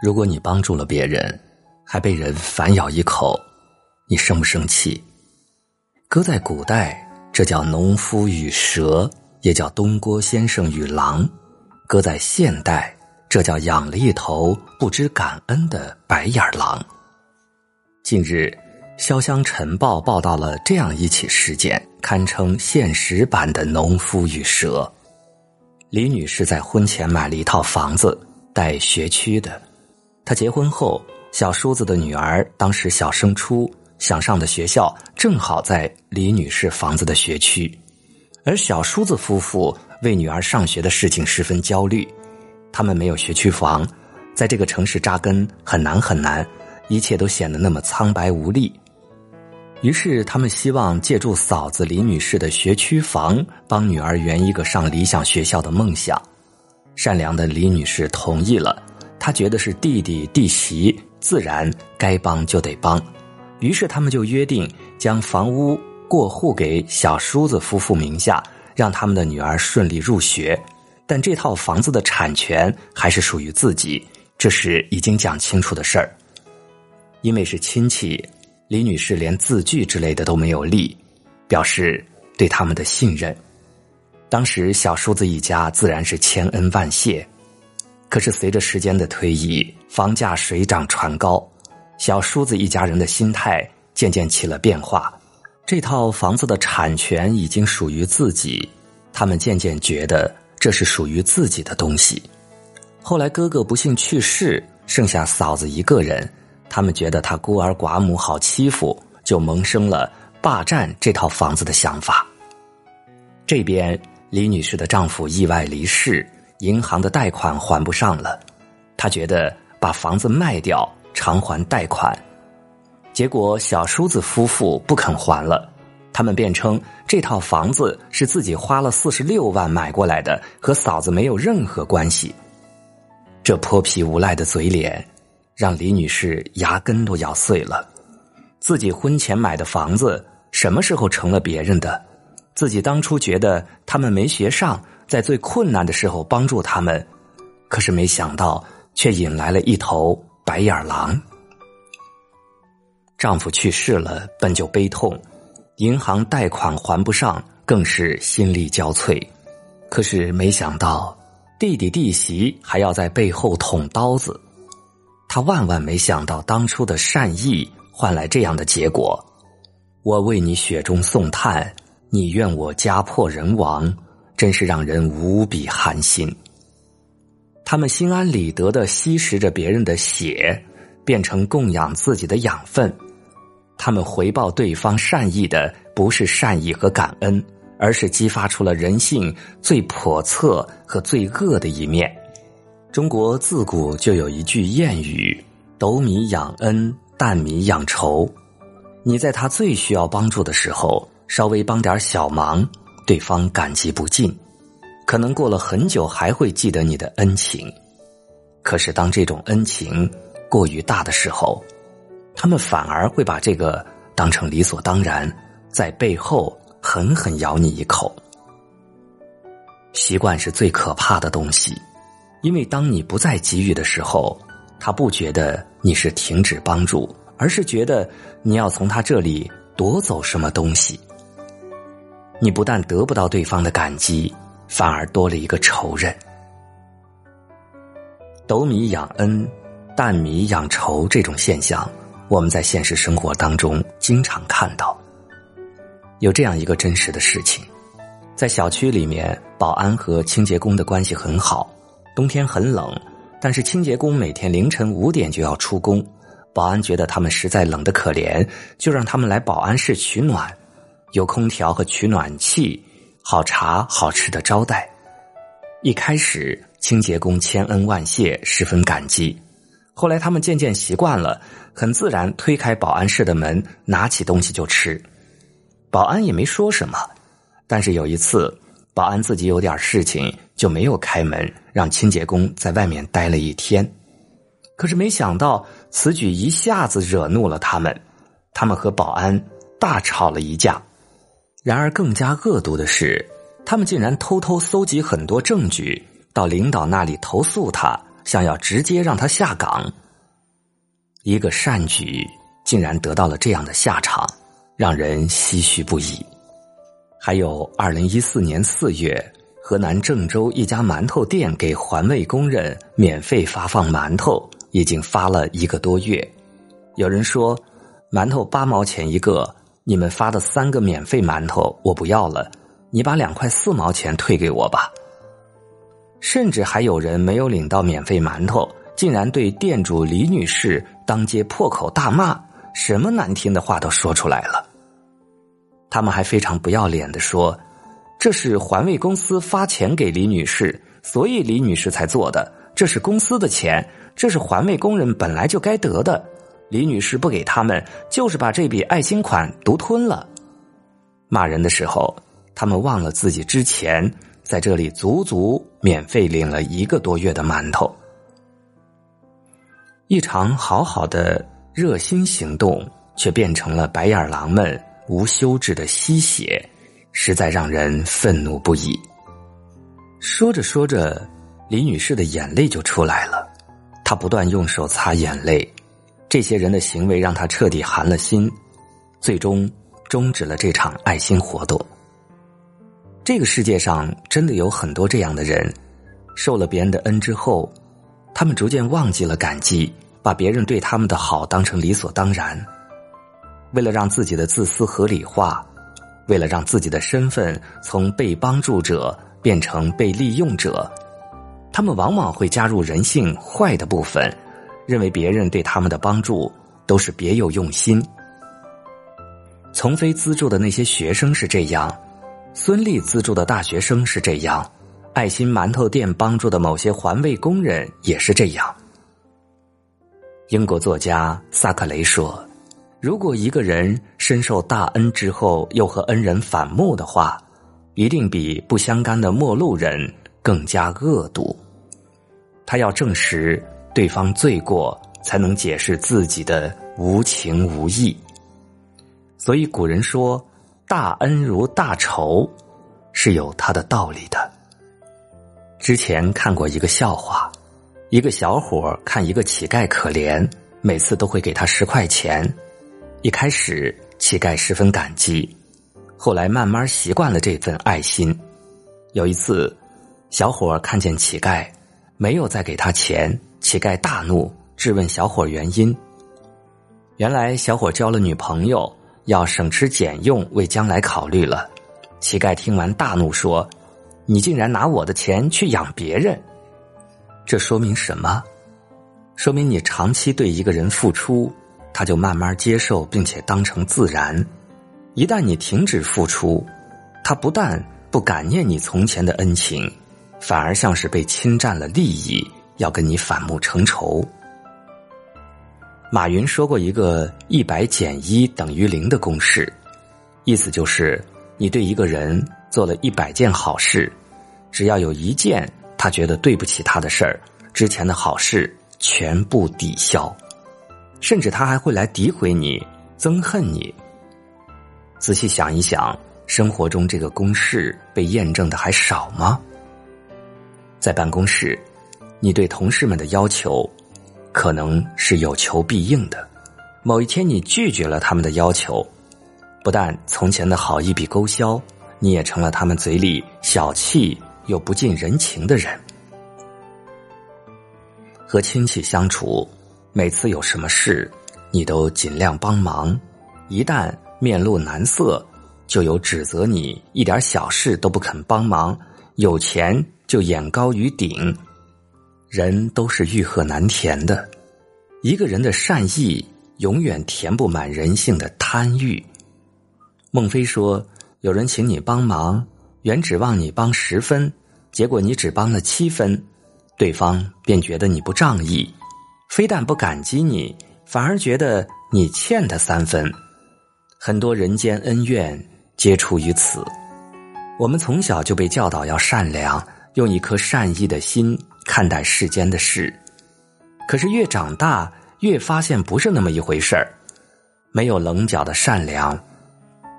如果你帮助了别人，还被人反咬一口，你生不生气？搁在古代，这叫农夫与蛇，也叫东郭先生与狼；搁在现代，这叫养了一头不知感恩的白眼狼。近日，《潇湘晨报》报道了这样一起事件，堪称现实版的农夫与蛇。李女士在婚前买了一套房子，带学区的。他结婚后，小叔子的女儿当时小升初，想上的学校正好在李女士房子的学区，而小叔子夫妇为女儿上学的事情十分焦虑。他们没有学区房，在这个城市扎根很难很难，一切都显得那么苍白无力。于是，他们希望借助嫂子李女士的学区房，帮女儿圆一个上理想学校的梦想。善良的李女士同意了。他觉得是弟弟弟媳，自然该帮就得帮，于是他们就约定将房屋过户给小叔子夫妇名下，让他们的女儿顺利入学。但这套房子的产权还是属于自己，这是已经讲清楚的事儿。因为是亲戚，李女士连字据之类的都没有立，表示对他们的信任。当时小叔子一家自然是千恩万谢。可是随着时间的推移，房价水涨船高，小叔子一家人的心态渐渐起了变化。这套房子的产权已经属于自己，他们渐渐觉得这是属于自己的东西。后来哥哥不幸去世，剩下嫂子一个人，他们觉得她孤儿寡母好欺负，就萌生了霸占这套房子的想法。这边李女士的丈夫意外离世。银行的贷款还不上了，他觉得把房子卖掉偿还贷款，结果小叔子夫妇不肯还了，他们辩称这套房子是自己花了四十六万买过来的，和嫂子没有任何关系。这泼皮无赖的嘴脸，让李女士牙根都咬碎了。自己婚前买的房子什么时候成了别人的？自己当初觉得他们没学上。在最困难的时候帮助他们，可是没想到却引来了一头白眼狼。丈夫去世了，本就悲痛，银行贷款还不上，更是心力交瘁。可是没想到弟弟弟媳还要在背后捅刀子，他万万没想到当初的善意换来这样的结果。我为你雪中送炭，你愿我家破人亡。真是让人无比寒心。他们心安理得的吸食着别人的血，变成供养自己的养分。他们回报对方善意的，不是善意和感恩，而是激发出了人性最叵测和最恶的一面。中国自古就有一句谚语：“斗米养恩，担米养仇。”你在他最需要帮助的时候，稍微帮点小忙。对方感激不尽，可能过了很久还会记得你的恩情。可是当这种恩情过于大的时候，他们反而会把这个当成理所当然，在背后狠狠咬你一口。习惯是最可怕的东西，因为当你不再给予的时候，他不觉得你是停止帮助，而是觉得你要从他这里夺走什么东西。你不但得不到对方的感激，反而多了一个仇人。斗米养恩，担米养仇，这种现象，我们在现实生活当中经常看到。有这样一个真实的事情，在小区里面，保安和清洁工的关系很好。冬天很冷，但是清洁工每天凌晨五点就要出工，保安觉得他们实在冷得可怜，就让他们来保安室取暖。有空调和取暖器，好茶好吃的招待。一开始，清洁工千恩万谢，十分感激。后来，他们渐渐习惯了，很自然推开保安室的门，拿起东西就吃。保安也没说什么。但是有一次，保安自己有点事情，就没有开门，让清洁工在外面待了一天。可是没想到，此举一下子惹怒了他们，他们和保安大吵了一架。然而，更加恶毒的是，他们竟然偷偷搜集很多证据，到领导那里投诉他，想要直接让他下岗。一个善举竟然得到了这样的下场，让人唏嘘不已。还有，二零一四年四月，河南郑州一家馒头店给环卫工人免费发放馒头，已经发了一个多月。有人说，馒头八毛钱一个，你们发的三个免费馒头我不要了，你把两块四毛钱退给我吧。甚至还有人没有领到免费馒头，竟然对店主李女士当街破口大骂，什么难听的话都说出来了。他们还非常不要脸的说：“这是环卫公司发钱给李女士，所以李女士才做的。这是公司的钱，这是环卫工人本来就该得的。李女士不给他们，就是把这笔爱心款独吞了。”骂人的时候，他们忘了自己之前在这里足足免费领了一个多月的馒头。一场好好的热心行动，却变成了白眼狼们。无休止的吸血，实在让人愤怒不已。说着说着，李女士的眼泪就出来了。她不断用手擦眼泪，这些人的行为让他彻底寒了心，最终终止了这场爱心活动。这个世界上真的有很多这样的人，受了别人的恩之后，他们逐渐忘记了感激，把别人对他们的好当成理所当然。为了让自己的自私合理化，为了让自己的身份从被帮助者变成被利用者，他们往往会加入人性坏的部分，认为别人对他们的帮助都是别有用心。从飞资助的那些学生是这样，孙俪资助的大学生是这样，爱心馒头店帮助的某些环卫工人也是这样。英国作家萨克雷说。如果一个人深受大恩之后又和恩人反目的话，一定比不相干的陌路人更加恶毒。他要证实对方罪过，才能解释自己的无情无义。所以古人说“大恩如大仇”，是有他的道理的。之前看过一个笑话，一个小伙看一个乞丐可怜，每次都会给他十块钱。一开始，乞丐十分感激，后来慢慢习惯了这份爱心。有一次，小伙看见乞丐没有再给他钱，乞丐大怒，质问小伙原因。原来，小伙交了女朋友，要省吃俭用，为将来考虑了。乞丐听完大怒说：“你竟然拿我的钱去养别人，这说明什么？说明你长期对一个人付出。”他就慢慢接受，并且当成自然。一旦你停止付出，他不但不感念你从前的恩情，反而像是被侵占了利益，要跟你反目成仇。马云说过一个一百减一等于零的公式，意思就是你对一个人做了一百件好事，只要有一件他觉得对不起他的事儿，之前的好事全部抵消。甚至他还会来诋毁你、憎恨你。仔细想一想，生活中这个公式被验证的还少吗？在办公室，你对同事们的要求可能是有求必应的。某一天你拒绝了他们的要求，不但从前的好一笔勾销，你也成了他们嘴里小气又不近人情的人。和亲戚相处。每次有什么事，你都尽量帮忙；一旦面露难色，就有指责你一点小事都不肯帮忙。有钱就眼高于顶，人都是欲壑难填的。一个人的善意永远填不满人性的贪欲。孟非说：“有人请你帮忙，原指望你帮十分，结果你只帮了七分，对方便觉得你不仗义。”非但不感激你，反而觉得你欠他三分。很多人间恩怨皆出于此。我们从小就被教导要善良，用一颗善意的心看待世间的事。可是越长大，越发现不是那么一回事儿。没有棱角的善良，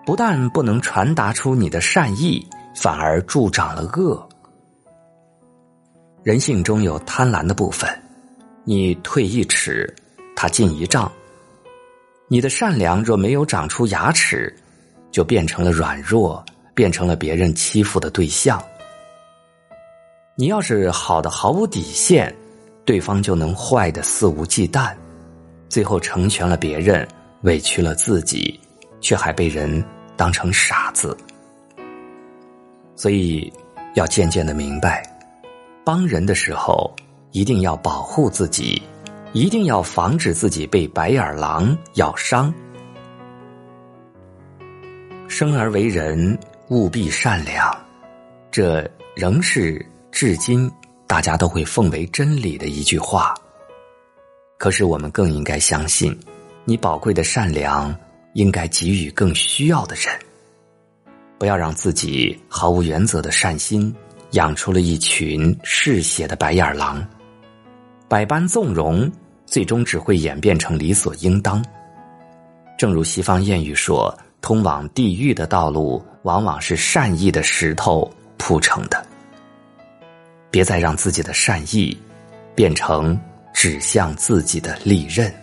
不但不能传达出你的善意，反而助长了恶。人性中有贪婪的部分，你退一尺，他进一丈。你的善良若没有长出牙齿，就变成了软弱，变成了别人欺负的对象。你要是好的毫无底线，对方就能坏的肆无忌惮，最后成全了别人，委屈了自己，却还被人当成傻子。所以，要渐渐的明白，帮人的时候一定要保护自己，一定要防止自己被白眼狼咬伤。生而为人，务必善良，这仍是。至今，大家都会奉为真理的一句话。可是，我们更应该相信，你宝贵的善良应该给予更需要的人。不要让自己毫无原则的善心养出了一群嗜血的白眼狼，百般纵容，最终只会演变成理所应当。正如西方谚语说：“通往地狱的道路，往往是善意的石头铺成的。”别再让自己的善意变成指向自己的利刃。